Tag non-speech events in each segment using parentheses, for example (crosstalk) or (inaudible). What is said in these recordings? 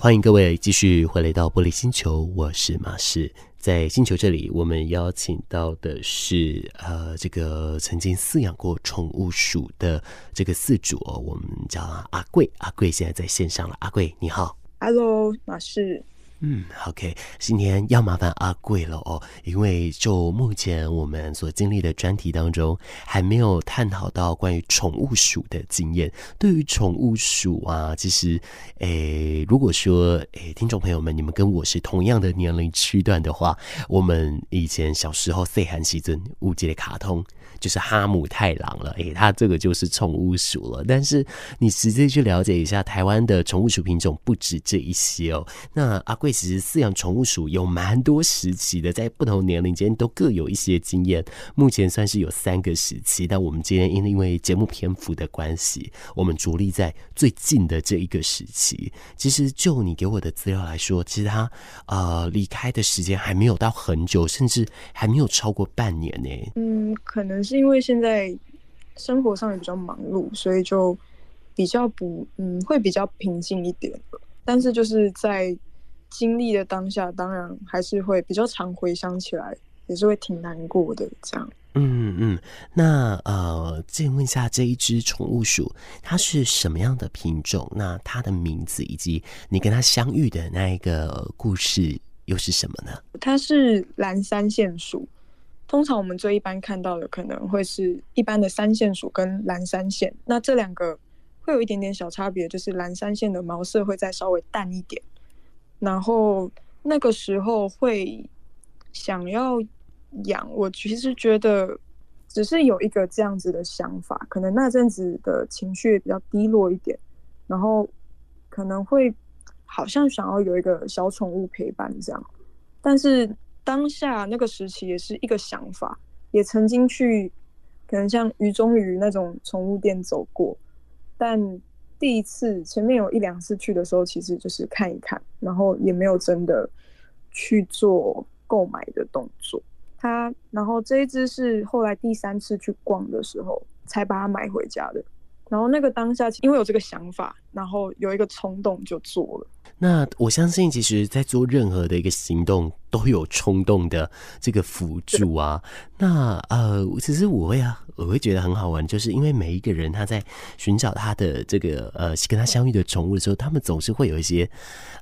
欢迎各位继续回来到玻璃星球，我是马仕。在星球这里，我们邀请到的是呃，这个曾经饲养过宠物鼠的这个饲主哦，我们叫阿贵。阿贵现在在线上了，阿贵你好，Hello，马仕。嗯，OK，今天要麻烦阿贵了哦，因为就目前我们所经历的专题当中，还没有探讨到关于宠物鼠的经验。对于宠物鼠啊，其实，诶，如果说，诶，听众朋友们，你们跟我是同样的年龄区段的话，我们以前小时候细汉时阵误解的卡通。就是哈姆太郎了，诶、欸，它这个就是宠物鼠了。但是你实际去了解一下，台湾的宠物鼠品种不止这一些哦。那阿贵其实饲养宠物鼠有蛮多时期的，在不同年龄间都各有一些经验。目前算是有三个时期，但我们今天因因为节目篇幅的关系，我们着力在最近的这一个时期。其实就你给我的资料来说，其实它呃离开的时间还没有到很久，甚至还没有超过半年呢。嗯，可能。是因为现在生活上也比较忙碌，所以就比较不嗯，会比较平静一点。但是就是在经历的当下，当然还是会比较常回想起来，也是会挺难过的。这样，嗯嗯。那呃，再问一下这一只宠物鼠，它是什么样的品种？那它的名字以及你跟它相遇的那一个故事又是什么呢？它是蓝山线鼠。通常我们最一般看到的可能会是一般的三线鼠跟蓝三线，那这两个会有一点点小差别，就是蓝三线的毛色会再稍微淡一点。然后那个时候会想要养，我其实觉得只是有一个这样子的想法，可能那阵子的情绪比较低落一点，然后可能会好像想要有一个小宠物陪伴这样，但是。当下那个时期也是一个想法，也曾经去可能像鱼中鱼那种宠物店走过，但第一次前面有一两次去的时候，其实就是看一看，然后也没有真的去做购买的动作。它，然后这一只是后来第三次去逛的时候才把它买回家的。然后那个当下，因为有这个想法，然后有一个冲动就做了。那我相信，其实，在做任何的一个行动，都有冲动的这个辅助啊。那呃，其实我会啊，我会觉得很好玩，就是因为每一个人他在寻找他的这个呃跟他相遇的宠物的时候，他们总是会有一些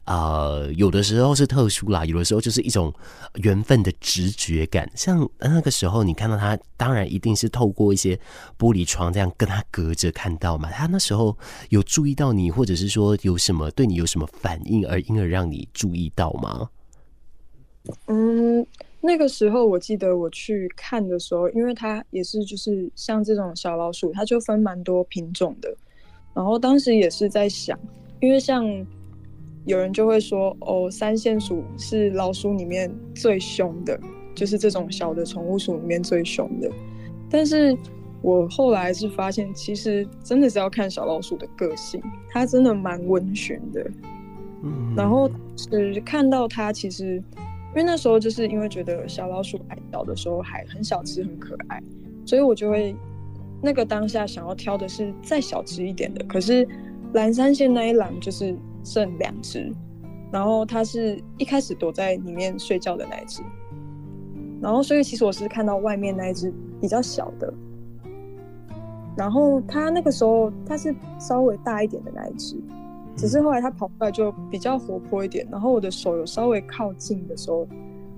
呃，有的时候是特殊啦，有的时候就是一种缘分的直觉感。像那个时候你看到他，当然一定是透过一些玻璃窗这样跟他隔着看到嘛。他那时候有注意到你，或者是说有什么对你有什么反应？而因而让你注意到吗？嗯，那个时候我记得我去看的时候，因为它也是就是像这种小老鼠，它就分蛮多品种的。然后当时也是在想，因为像有人就会说，哦，三线鼠是老鼠里面最凶的，就是这种小的宠物鼠里面最凶的。但是我后来是发现，其实真的是要看小老鼠的个性，它真的蛮温驯的。嗯然后是看到它，其实因为那时候就是因为觉得小老鼠还小的时候还很小只很可爱，所以我就会那个当下想要挑的是再小只一点的。可是蓝山县那一栏就是剩两只，然后它是一开始躲在里面睡觉的那一只，然后所以其实我是看到外面那一只比较小的，然后它那个时候它是稍微大一点的那一只。只是后来它跑过来就比较活泼一点，然后我的手有稍微靠近的时候，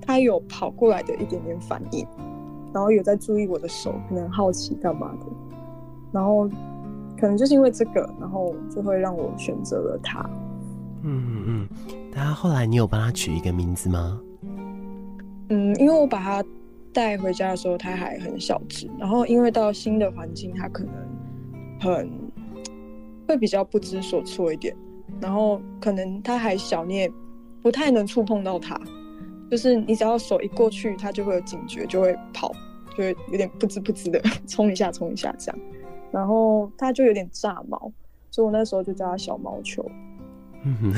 它有跑过来的一点点反应，然后有在注意我的手，可能好奇干嘛的，然后可能就是因为这个，然后就会让我选择了它。嗯嗯嗯，那后来你有帮他取一个名字吗？嗯，因为我把它带回家的时候，它还很小只，然后因为到新的环境，它可能很会比较不知所措一点。然后可能它还小，你也不太能触碰到它，就是你只要手一过去，它就会有警觉，就会跑，就会有点不知不知的 (laughs) 冲一下冲一下这样。然后它就有点炸毛，所以我那时候就叫它小毛球。嗯，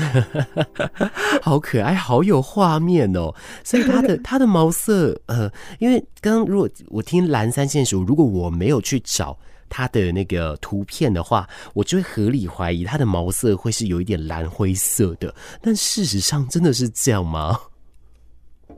(laughs) 好可爱，好有画面哦。(laughs) 所以它的它的毛色，呃，因为刚刚如果我听蓝三线鼠，如果我没有去找。它的那个图片的话，我就会合理怀疑它的毛色会是有一点蓝灰色的。但事实上真的是这样吗？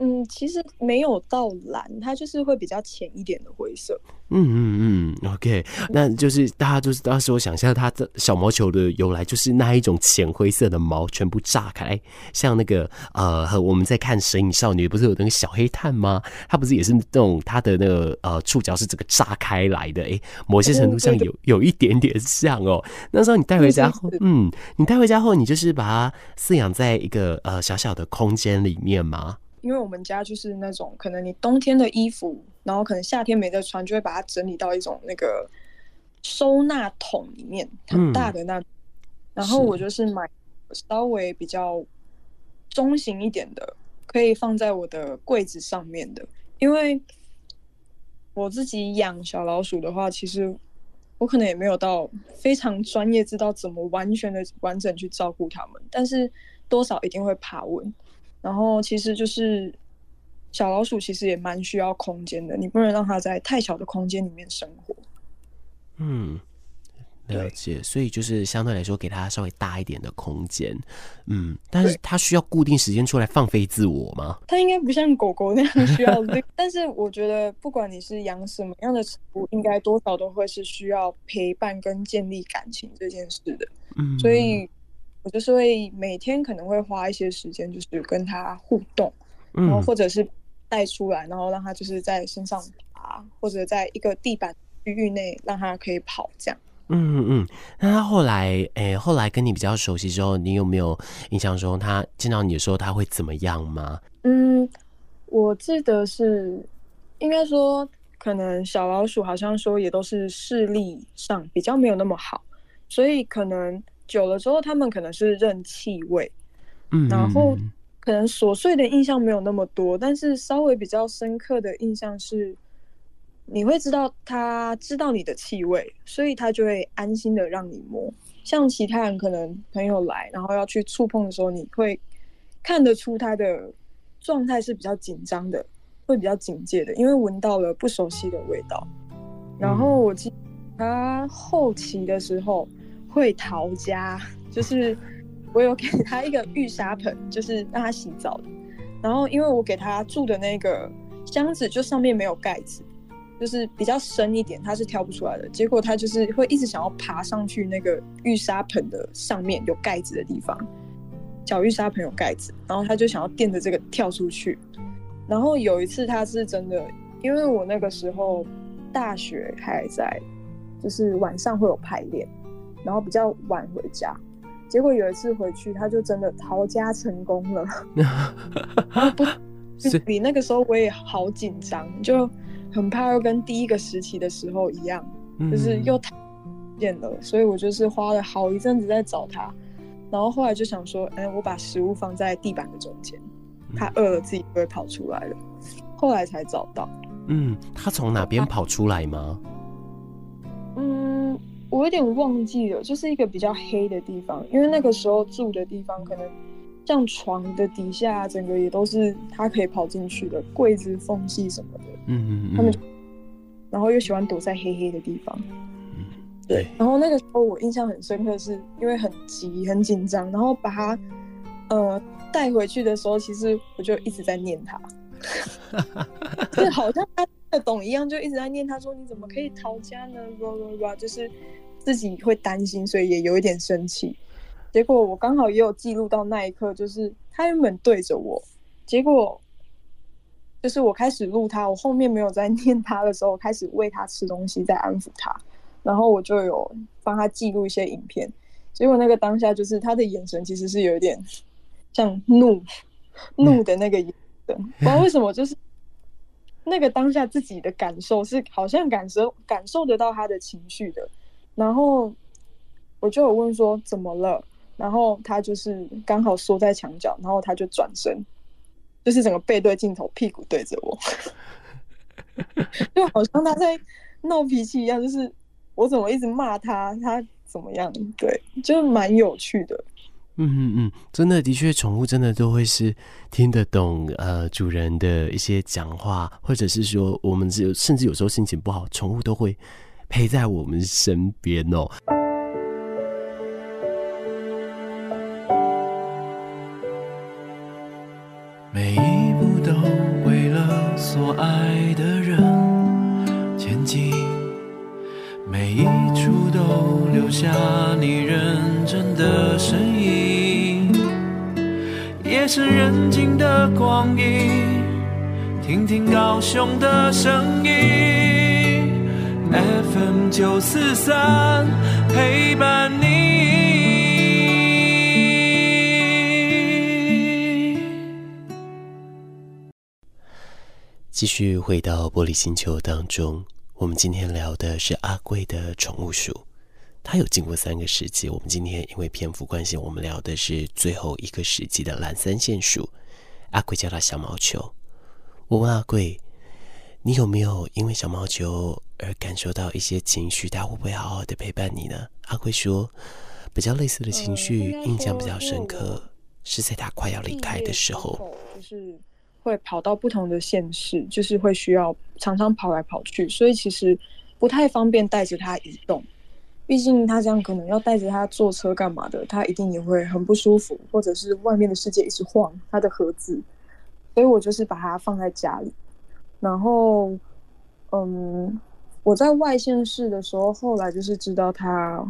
嗯，其实没有到蓝，它就是会比较浅一点的灰色。嗯嗯嗯，OK，那就是大家就是当时我想象它的小毛球的由来，就是那一种浅灰色的毛全部炸开，像那个呃，和我们在看《神隐少女》不是有那个小黑炭吗？它不是也是那种它的那个呃触角是整个炸开来的？哎、欸，某些程度上有有一点点像哦。那时候你带回家后，嗯，你带回家后，你就是把它饲养在一个呃小小的空间里面吗？因为我们家就是那种，可能你冬天的衣服，然后可能夏天没得穿，就会把它整理到一种那个收纳桶里面，很大的那。嗯、然后我就是买稍微比较中型一点的，可以放在我的柜子上面的。因为我自己养小老鼠的话，其实我可能也没有到非常专业，知道怎么完全的完整去照顾它们，但是多少一定会爬蚊。然后其实就是小老鼠，其实也蛮需要空间的，你不能让它在太小的空间里面生活。嗯，了解。所以就是相对来说，给它稍微大一点的空间。嗯，但是它需要固定时间出来放飞自我吗？它应该不像狗狗那样需要。(laughs) 但是我觉得，不管你是养什么样的宠物，应该多少都会是需要陪伴跟建立感情这件事的。嗯，所以。我就是会每天可能会花一些时间，就是跟他互动，然后或者是带出来，然后让他就是在身上爬，或者在一个地板区域内让他可以跑这样。嗯嗯嗯。那他后来，诶、欸，后来跟你比较熟悉之后，你有没有印象中他见到你的时候他会怎么样吗？嗯，我记得是应该说，可能小老鼠好像说也都是视力上比较没有那么好，所以可能。久了之后，他们可能是认气味，嗯，然后可能琐碎的印象没有那么多，但是稍微比较深刻的印象是，你会知道他知道你的气味，所以他就会安心的让你摸。像其他人可能朋友来，然后要去触碰的时候，你会看得出他的状态是比较紧张的，会比较警戒的，因为闻到了不熟悉的味道。然后我记得他后期的时候。会逃家，就是我有给他一个浴沙盆，就是让他洗澡的。然后因为我给他住的那个箱子就上面没有盖子，就是比较深一点，他是挑不出来的。结果他就是会一直想要爬上去那个浴沙盆的上面有盖子的地方，小浴沙盆有盖子，然后他就想要垫着这个跳出去。然后有一次他是真的，因为我那个时候大学还在，就是晚上会有排练。然后比较晚回家，结果有一次回去，他就真的逃家成功了。(laughs) 不，比那个时候我也好紧张，就很怕又跟第一个时期的时候一样，就是又逃不见了。所以我就是花了好一阵子在找他，然后后来就想说，哎，我把食物放在地板的中间，他饿了自己就会跑出来了。后来才找到。嗯，他从哪边跑出来吗？嗯。我有点忘记了，就是一个比较黑的地方，因为那个时候住的地方可能像床的底下，整个也都是他可以跑进去的柜子缝隙什么的。嗯嗯嗯。他们就，然后又喜欢躲在黑黑的地方。嗯，对。然后那个时候我印象很深刻，是因为很急很紧张，然后把他呃带回去的时候，其实我就一直在念他，(laughs) 就好像他懂一样，就一直在念他说：“你怎么可以逃家呢？”就是。自己会担心，所以也有一点生气。结果我刚好也有记录到那一刻，就是他原本对着我，结果就是我开始录他，我后面没有在念他的时候，开始喂他吃东西，在安抚他，然后我就有帮他记录一些影片。结果那个当下，就是他的眼神其实是有一点像怒怒的那个眼神，不知道为什么，就是那个当下自己的感受是好像感受感受得到他的情绪的。然后我就有问说怎么了，然后他就是刚好缩在墙角，然后他就转身，就是整个背对镜头，屁股对着我，(laughs) 就好像他在闹脾气一样，就是我怎么一直骂他，他怎么样？对，就蛮有趣的。嗯嗯嗯，真的，的确，宠物真的都会是听得懂呃主人的一些讲话，或者是说我们只有甚至有时候心情不好，宠物都会。陪在我们身边哦。每一步都为了所爱的人前进，每一处都留下你认真的身影，夜深人静的光阴，听听高雄的声音九四三陪伴你。继续回到玻璃星球当中，我们今天聊的是阿贵的宠物鼠。它有经过三个时期，我们今天因为篇幅关系，我们聊的是最后一个时期的蓝三线鼠。阿贵叫它小毛球。我问阿贵，你有没有因为小毛球而感受到一些情绪？他会不会好好的陪伴你呢？阿贵说，比较类似的情绪，印象比较深刻，是在他快要离开的时候，就是。会跑到不同的县市，就是会需要常常跑来跑去，所以其实不太方便带着他移动。毕竟他这样可能要带着他坐车干嘛的，他一定也会很不舒服，或者是外面的世界一直晃他的盒子。所以我就是把它放在家里。然后，嗯，我在外县市的时候，后来就是知道他，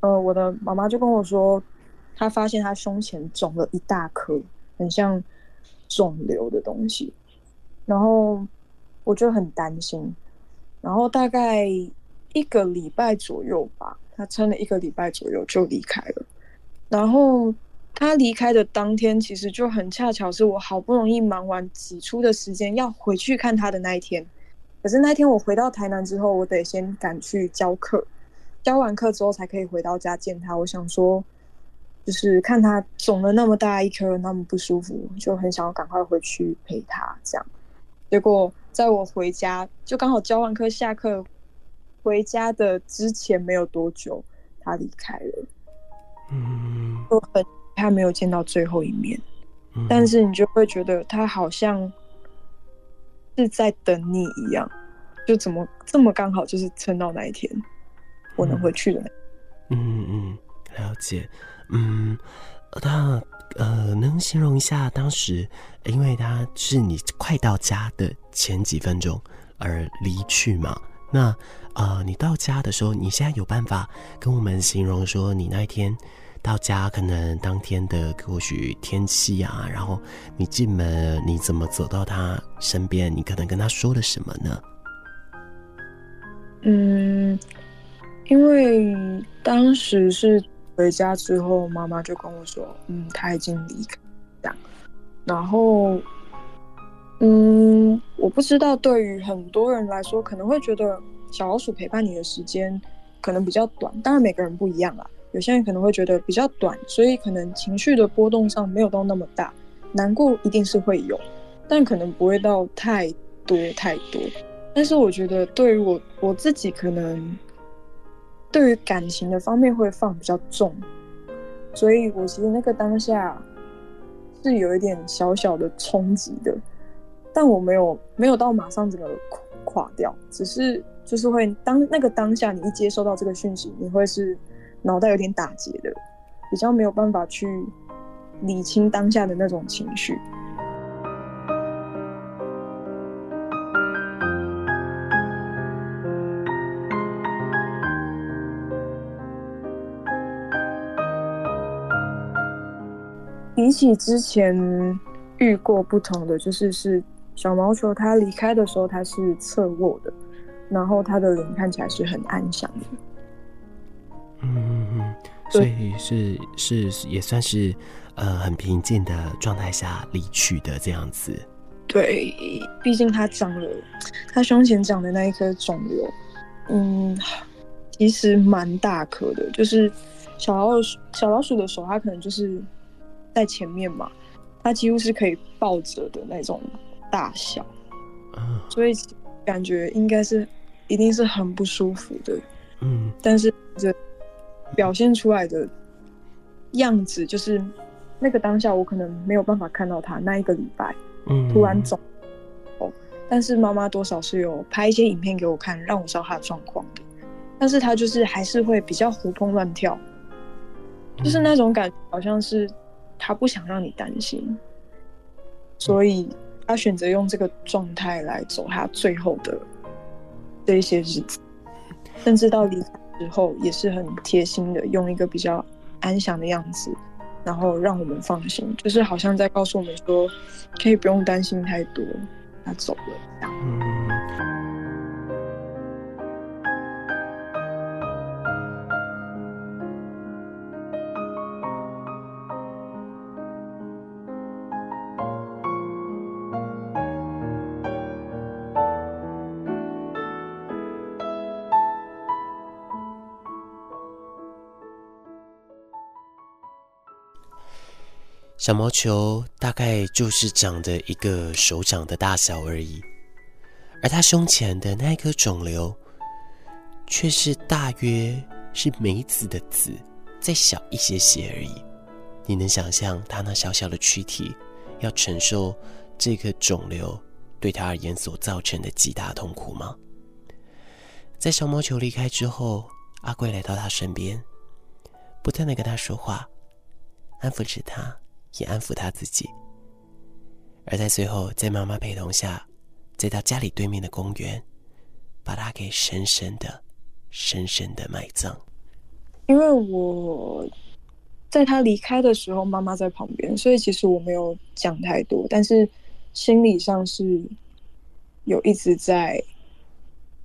呃，我的妈妈就跟我说，她发现她胸前肿了一大颗，很像。肿瘤的东西，然后我就很担心，然后大概一个礼拜左右吧，他撑了一个礼拜左右就离开了。然后他离开的当天，其实就很恰巧是我好不容易忙完挤出的时间要回去看他的那一天。可是那天我回到台南之后，我得先赶去教课，教完课之后才可以回到家见他。我想说。就是看他肿了那么大一颗，那么不舒服，就很想要赶快回去陪他。这样，结果在我回家，就刚好教完课下课回家的之前没有多久，他离开了。嗯，就很他没有见到最后一面，嗯，但是你就会觉得他好像是在等你一样，就怎么这么刚好就是撑到那一天，我能回去的。嗯嗯，了解。嗯，那呃，能形容一下当时，因为他是你快到家的前几分钟而离去嘛？那呃，你到家的时候，你现在有办法跟我们形容说，你那一天到家，可能当天的或许天气啊，然后你进门，你怎么走到他身边，你可能跟他说了什么呢？嗯，因为当时是。回家之后，妈妈就跟我说：“嗯，他已经离开。”这样，然后，嗯，我不知道，对于很多人来说，可能会觉得小老鼠陪伴你的时间可能比较短。当然，每个人不一样啦。有些人可能会觉得比较短，所以可能情绪的波动上没有到那么大。难过一定是会有，但可能不会到太多太多。但是我觉得，对于我我自己，可能。对于感情的方面会放比较重，所以我其实那个当下是有一点小小的冲击的，但我没有没有到马上整个垮掉，只是就是会当那个当下你一接收到这个讯息，你会是脑袋有点打结的，比较没有办法去理清当下的那种情绪。比起之前遇过不同的，就是是小毛球，它离开的时候它是侧卧的，然后它的脸看起来是很安详的。嗯嗯嗯，所以是是也算是呃很平静的状态下离去的这样子。对，毕竟他长了，他胸前长的那一颗肿瘤，嗯，其实蛮大颗的，就是小老鼠小老鼠的手，它可能就是。在前面嘛，它几乎是可以抱着的那种大小，所以感觉应该是一定是很不舒服的。嗯，但是这表现出来的样子，就是那个当下我可能没有办法看到他那一个礼拜，嗯，突然走，哦，但是妈妈多少是有拍一些影片给我看，让我知道他的状况。的。但是他就是还是会比较活蹦乱跳，就是那种感觉，好像是他不想让你担心，所以他选择用这个状态来走他最后的这一些日子，甚至到离开之后也是很贴心的，用一个比较安详的样子，然后让我们放心，就是好像在告诉我们说，可以不用担心太多，他走了这样。小毛球大概就是长着一个手掌的大小而已，而他胸前的那颗肿瘤，却是大约是梅子的籽再小一些些而已。你能想象他那小小的躯体要承受这个肿瘤对他而言所造成的极大痛苦吗？在小毛球离开之后，阿贵来到他身边，不断地跟他说话，安抚着他。也安抚他自己，而在最后，在妈妈陪同下，再到家里对面的公园，把他给深深的、深深的埋葬。因为我在他离开的时候，妈妈在旁边，所以其实我没有讲太多，但是心理上是有一直在，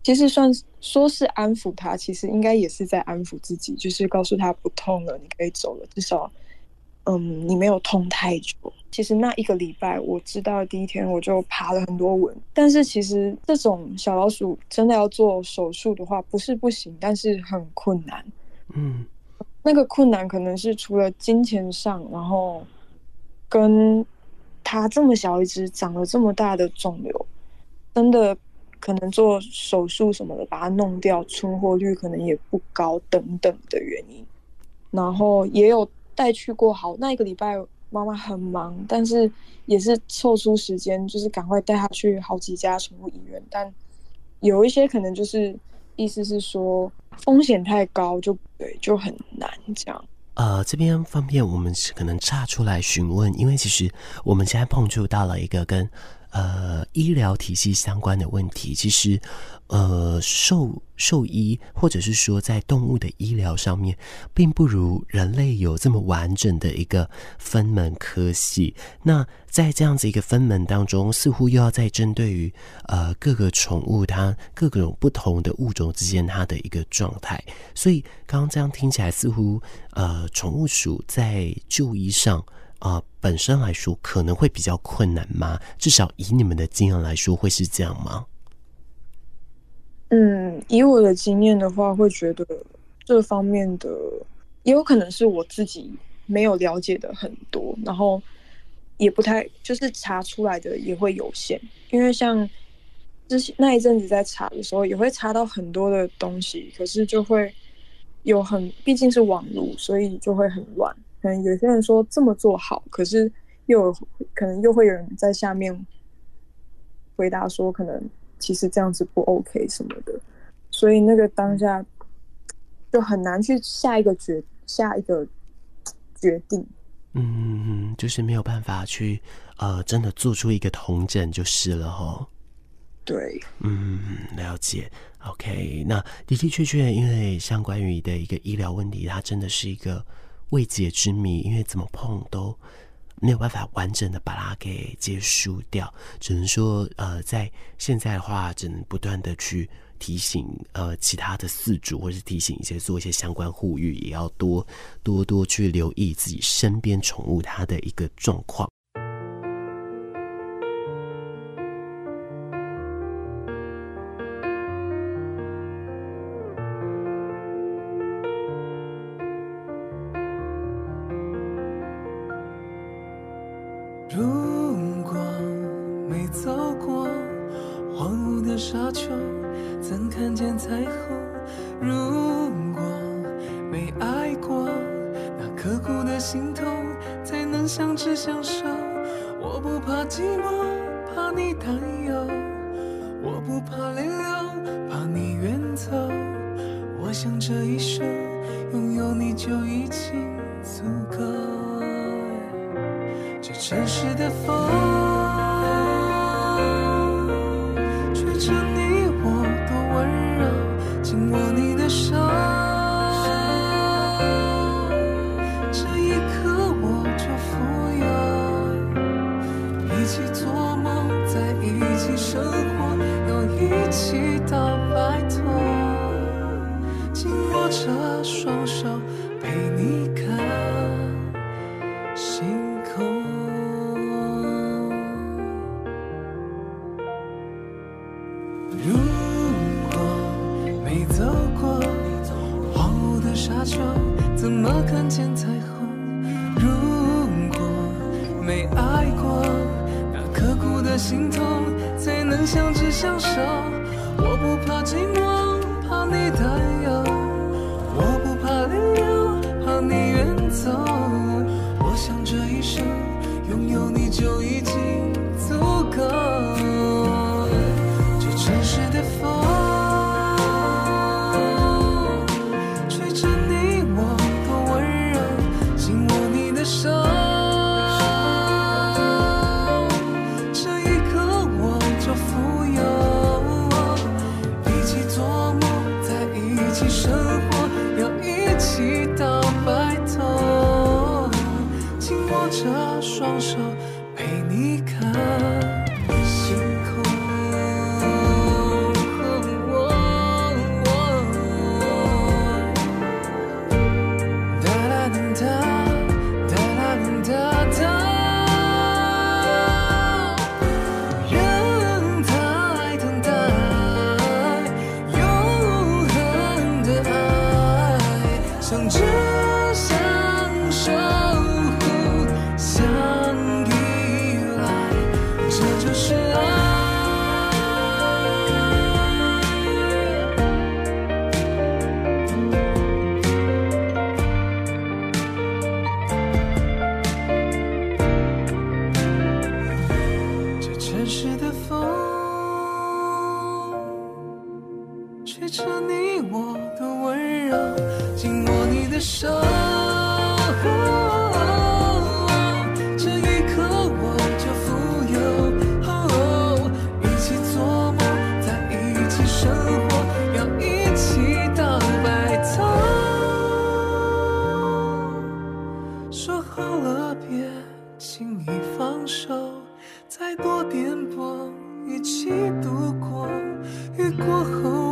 其实算说是安抚他，其实应该也是在安抚自己，就是告诉他不痛了，你可以走了，至少。嗯，你没有痛太久。其实那一个礼拜，我知道第一天我就爬了很多文。但是其实这种小老鼠真的要做手术的话，不是不行，但是很困难。嗯，那个困难可能是除了金钱上，然后跟它这么小一只长了这么大的肿瘤，真的可能做手术什么的把它弄掉，存活率可能也不高等等的原因。然后也有。带去过好，那一个礼拜妈妈很忙，但是也是凑出时间，就是赶快带她去好几家宠物医院。但有一些可能就是意思是说风险太高就，对就很难这样。呃，这边方便我们可能岔出来询问，因为其实我们现在碰触到了一个跟。呃，医疗体系相关的问题，其实，呃，兽兽医或者是说在动物的医疗上面，并不如人类有这么完整的一个分门科系。那在这样子一个分门当中，似乎又要在针对于呃各个宠物它各种不同的物种之间它的一个状态。所以刚刚这样听起来，似乎呃宠物鼠在就医上。啊、本身来说可能会比较困难吗？至少以你们的经验来说，会是这样吗？嗯，以我的经验的话，会觉得这方面的也有可能是我自己没有了解的很多，然后也不太就是查出来的也会有限，因为像之前那一阵子在查的时候，也会查到很多的东西，可是就会有很毕竟是网络，所以就会很乱。可能有些人说这么做好，可是又有可能又会有人在下面回答说，可能其实这样子不 OK 什么的，所以那个当下就很难去下一个决下一个决定。嗯，就是没有办法去呃，真的做出一个同整就是了哈。对，嗯，了解。OK，那的的确确，因为像关于的一个医疗问题，它真的是一个。未解之谜，因为怎么碰都没有办法完整的把它给结束掉，只能说，呃，在现在的话，只能不断的去提醒，呃，其他的饲主，或是提醒一些做一些相关呼吁，也要多多多去留意自己身边宠物它的一个状况。刻骨的心痛才能相知相守，我不怕寂寞，怕你担忧。我不怕泪流，怕你远走。我想这一生拥有你就已经足够。这城市的风。见彩虹，如果没爱过，那刻骨的心痛才能相知相守。我不怕寂寞，怕你担忧。我不怕理由，怕你远走。我想这一生拥有你就已经。手再多颠簸一起度过雨过后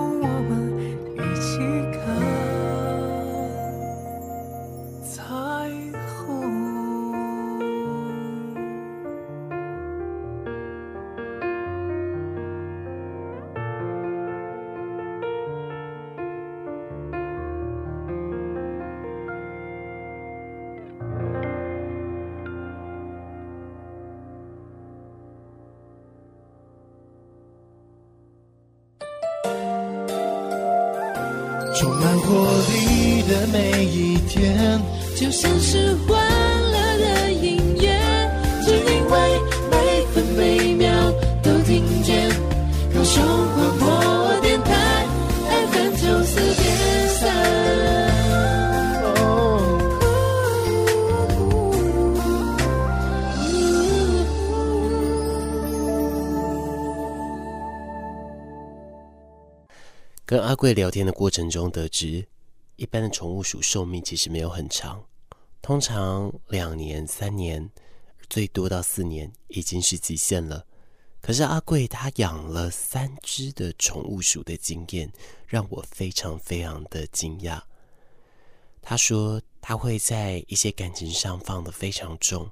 天，就像是欢乐的音乐，只因为每分每秒都听见高雄广播电台 FM 九四点三。跟阿贵聊天的过程中得知，一般的宠物鼠寿命其实没有很长，通常两年、三年，最多到四年已经是极限了。可是阿贵他养了三只的宠物鼠的经验，让我非常非常的惊讶。他说他会在一些感情上放得非常重，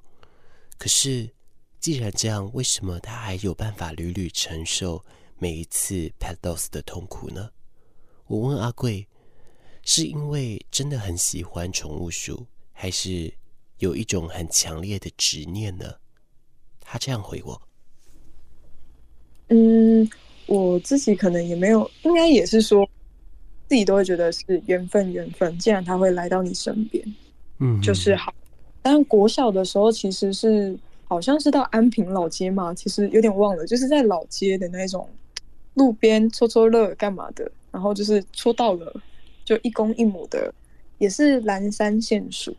可是既然这样，为什么他还有办法屡屡承受每一次 Pedos 的痛苦呢？我问阿贵，是因为真的很喜欢宠物鼠，还是有一种很强烈的执念呢？他这样回我：嗯，我自己可能也没有，应该也是说，自己都会觉得是缘分，缘分。既然他会来到你身边，嗯，就是好。但国小的时候，其实是好像是到安平老街嘛，其实有点忘了，就是在老街的那种。路边搓搓乐干嘛的，然后就是搓到了，就一公一母的，也是蓝山线鼠，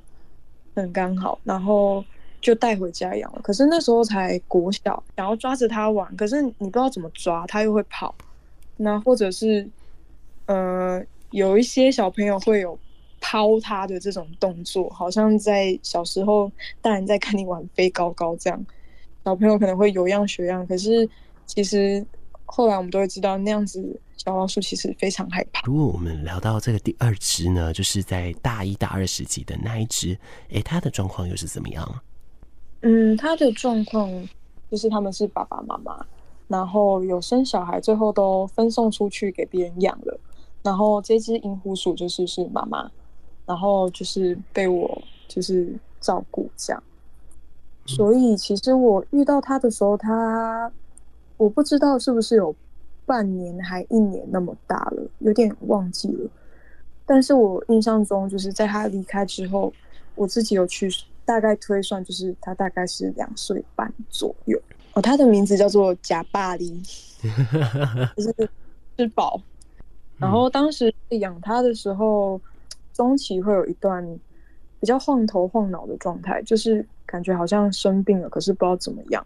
很刚好，然后就带回家养了。可是那时候才国小，想要抓着它玩，可是你不知道怎么抓，它又会跑。那或者是，呃，有一些小朋友会有抛它的这种动作，好像在小时候大人在看你玩飞高高这样，小朋友可能会有样学样，可是其实。后来我们都会知道，那样子小老鼠其实非常害怕。如果我们聊到这个第二只呢，就是在大一、大二时期的那一只，哎，它的状况又是怎么样？嗯，它的状况就是他们是爸爸妈妈，然后有生小孩，最后都分送出去给别人养了。然后这只银狐鼠就是是妈妈，然后就是被我就是照顾这样。所以其实我遇到它的时候，它。我不知道是不是有半年还一年那么大了，有点忘记了。但是我印象中，就是在他离开之后，我自己有去大概推算，就是他大概是两岁半左右。哦，他的名字叫做贾巴黎，(laughs) 就是吃饱。然后当时养他的时候，中期会有一段比较晃头晃脑的状态，就是感觉好像生病了，可是不知道怎么样，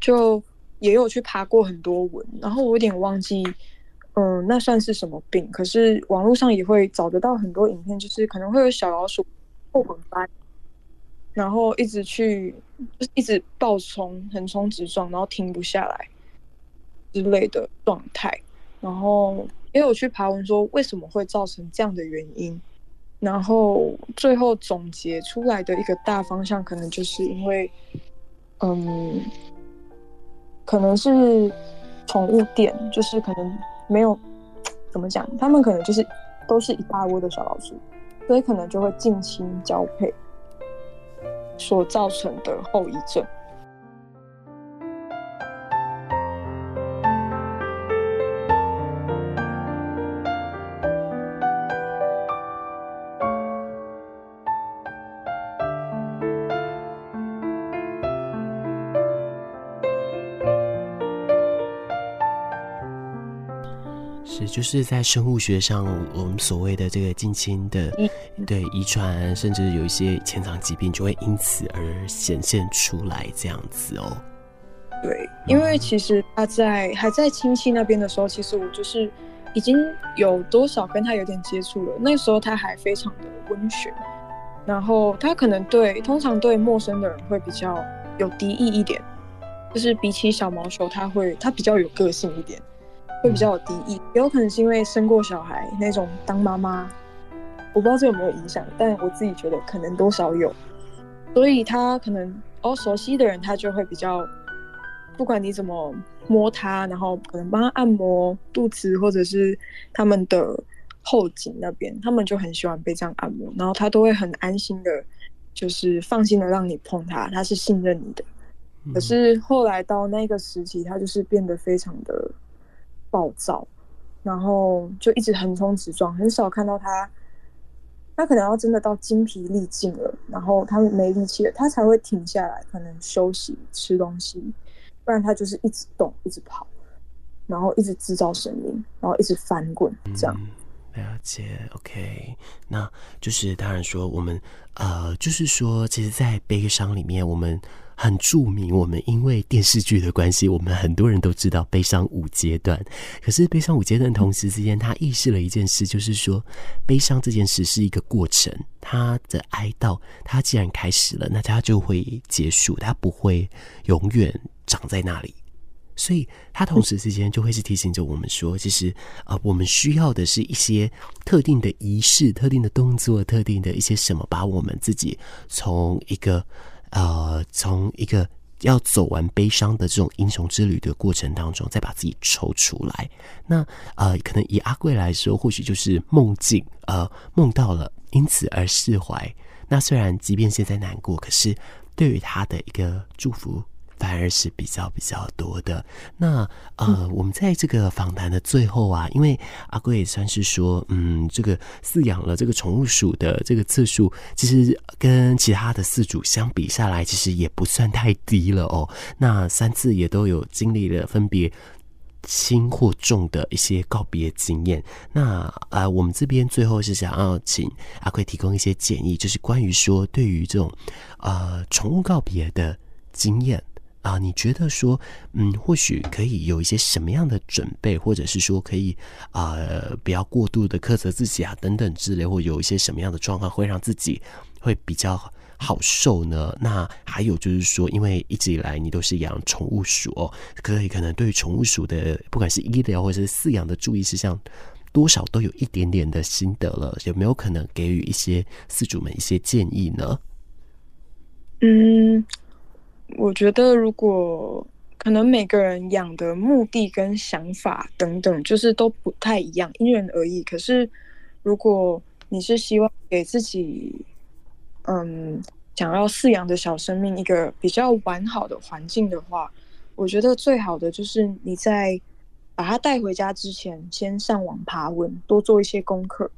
就。也有去爬过很多文，然后我有点忘记，嗯，那算是什么病？可是网络上也会找得到很多影片，就是可能会有小老鼠后滚翻，然后一直去，就是一直暴冲、横冲直撞，然后停不下来之类的状态。然后也有去爬文说为什么会造成这样的原因，然后最后总结出来的一个大方向，可能就是因为，嗯。可能是宠物店，就是可能没有怎么讲，他们可能就是都是一大窝的小老鼠，所以可能就会近亲交配所造成的后遗症。就是在生物学上，我们所谓的这个近亲的，对遗传，甚至有一些潜藏疾病，就会因此而显现出来，这样子哦。对，因为其实他在还在亲戚那边的时候，其实我就是已经有多少跟他有点接触了。那时候他还非常的温驯，然后他可能对通常对陌生的人会比较有敌意一点，就是比起小毛球，他会他比较有个性一点。会比较有敌意，也有可能是因为生过小孩那种当妈妈，我不知道这有没有影响，但我自己觉得可能多少有，所以他可能哦熟悉的人他就会比较，不管你怎么摸他，然后可能帮他按摩肚子或者是他们的后颈那边，他们就很喜欢被这样按摩，然后他都会很安心的，就是放心的让你碰他，他是信任你的。可是后来到那个时期，他就是变得非常的。暴躁，然后就一直横冲直撞，很少看到他。他可能要真的到精疲力尽了，然后他没力气了，他才会停下来，可能休息吃东西。不然他就是一直动，一直跑，然后一直制造声音，然后一直翻滚，这样。了解，OK。那就是当然说，我们呃，就是说，其实，在悲伤里面，我们。很著名，我们因为电视剧的关系，我们很多人都知道悲伤五阶段。可是悲伤五阶段同时之间，他意识了一件事，就是说悲伤这件事是一个过程，他的哀悼，他既然开始了，那他就会结束，他不会永远长在那里。所以，他同时之间就会是提醒着我们说，其实呃，我们需要的是一些特定的仪式、特定的动作、特定的一些什么，把我们自己从一个。呃，从一个要走完悲伤的这种英雄之旅的过程当中，再把自己抽出来。那呃，可能以阿贵来说，或许就是梦境，呃，梦到了，因此而释怀。那虽然即便现在难过，可是对于他的一个祝福。反而是比较比较多的。那呃，我们在这个访谈的最后啊，因为阿贵也算是说，嗯，这个饲养了这个宠物鼠的这个次数，其实跟其他的饲主相比下来，其实也不算太低了哦。那三次也都有经历了分别轻或重的一些告别经验。那啊、呃，我们这边最后是想要请阿贵提供一些建议，就是关于说对于这种呃宠物告别的经验啊、你觉得说嗯，或许可以有一些什么样的准备，或者是说可以啊、呃，不要过度的苛责自己啊等等之类，或有一些什么样的状况会让自己会比较。好受呢？那还有就是说，因为一直以来你都是养宠物鼠哦，可以可能对于宠物鼠的不管是医疗或者是饲养的注意事项，多少都有一点点的心得了。有没有可能给予一些饲主们一些建议呢？嗯，我觉得如果可能，每个人养的目的跟想法等等，就是都不太一样，因人而异。可是如果你是希望给自己。嗯，想要饲养的小生命一个比较完好的环境的话，我觉得最好的就是你在把它带回家之前，先上网爬文，多做一些功课。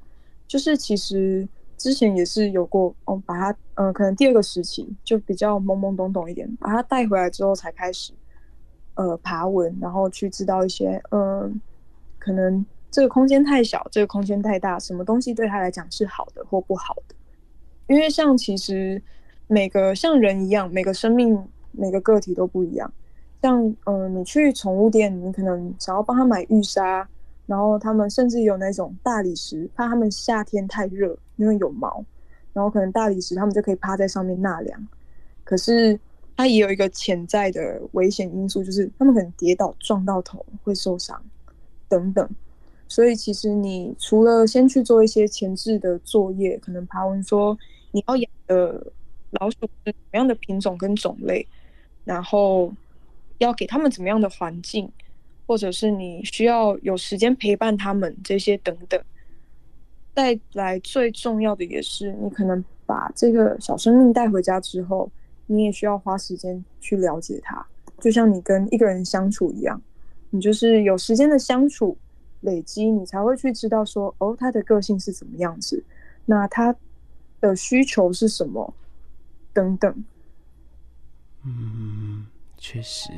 就是其实之前也是有过，哦，把它，嗯、呃，可能第二个时期就比较懵懵懂懂一点，把它带回来之后才开始，呃，爬文，然后去知道一些，嗯、呃，可能这个空间太小，这个空间太大，什么东西对它来讲是好的或不好的。因为像其实每个像人一样，每个生命每个个体都不一样。像嗯、你去宠物店，你可能想要帮他买浴沙，然后他们甚至有那种大理石，怕他们夏天太热，因为有毛，然后可能大理石他们就可以趴在上面纳凉。可是它也有一个潜在的危险因素，就是他们可能跌倒撞到头会受伤等等。所以其实你除了先去做一些前置的作业，可能爬文说。你要养的老鼠是怎么样的品种跟种类，然后要给他们怎么样的环境，或者是你需要有时间陪伴他们这些等等。带来最重要的也是，你可能把这个小生命带回家之后，你也需要花时间去了解他，就像你跟一个人相处一样，你就是有时间的相处累积，你才会去知道说，哦，他的个性是怎么样子，那他。的需求是什么？等等。嗯，确实，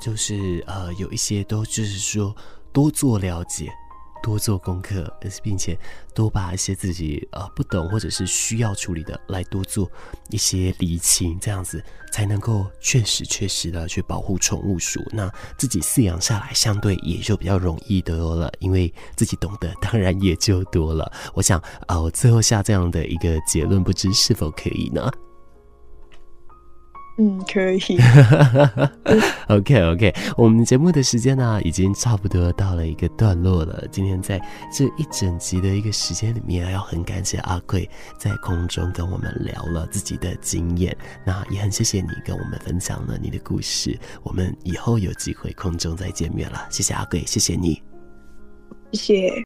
就是呃，有一些都就是说多做了解。多做功课，而且并且多把一些自己呃不懂或者是需要处理的来多做一些理清，这样子才能够确实确实的去保护宠物鼠。那自己饲养下来，相对也就比较容易多了，因为自己懂得，当然也就多了。我想啊，我最后下这样的一个结论，不知是否可以呢？嗯，可以。(laughs) OK OK，我们节目的时间呢，已经差不多到了一个段落了。今天在这一整集的一个时间里面，要很感谢阿贵在空中跟我们聊了自己的经验。那也很谢谢你跟我们分享了你的故事。我们以后有机会空中再见面了。谢谢阿贵，谢谢你，谢谢。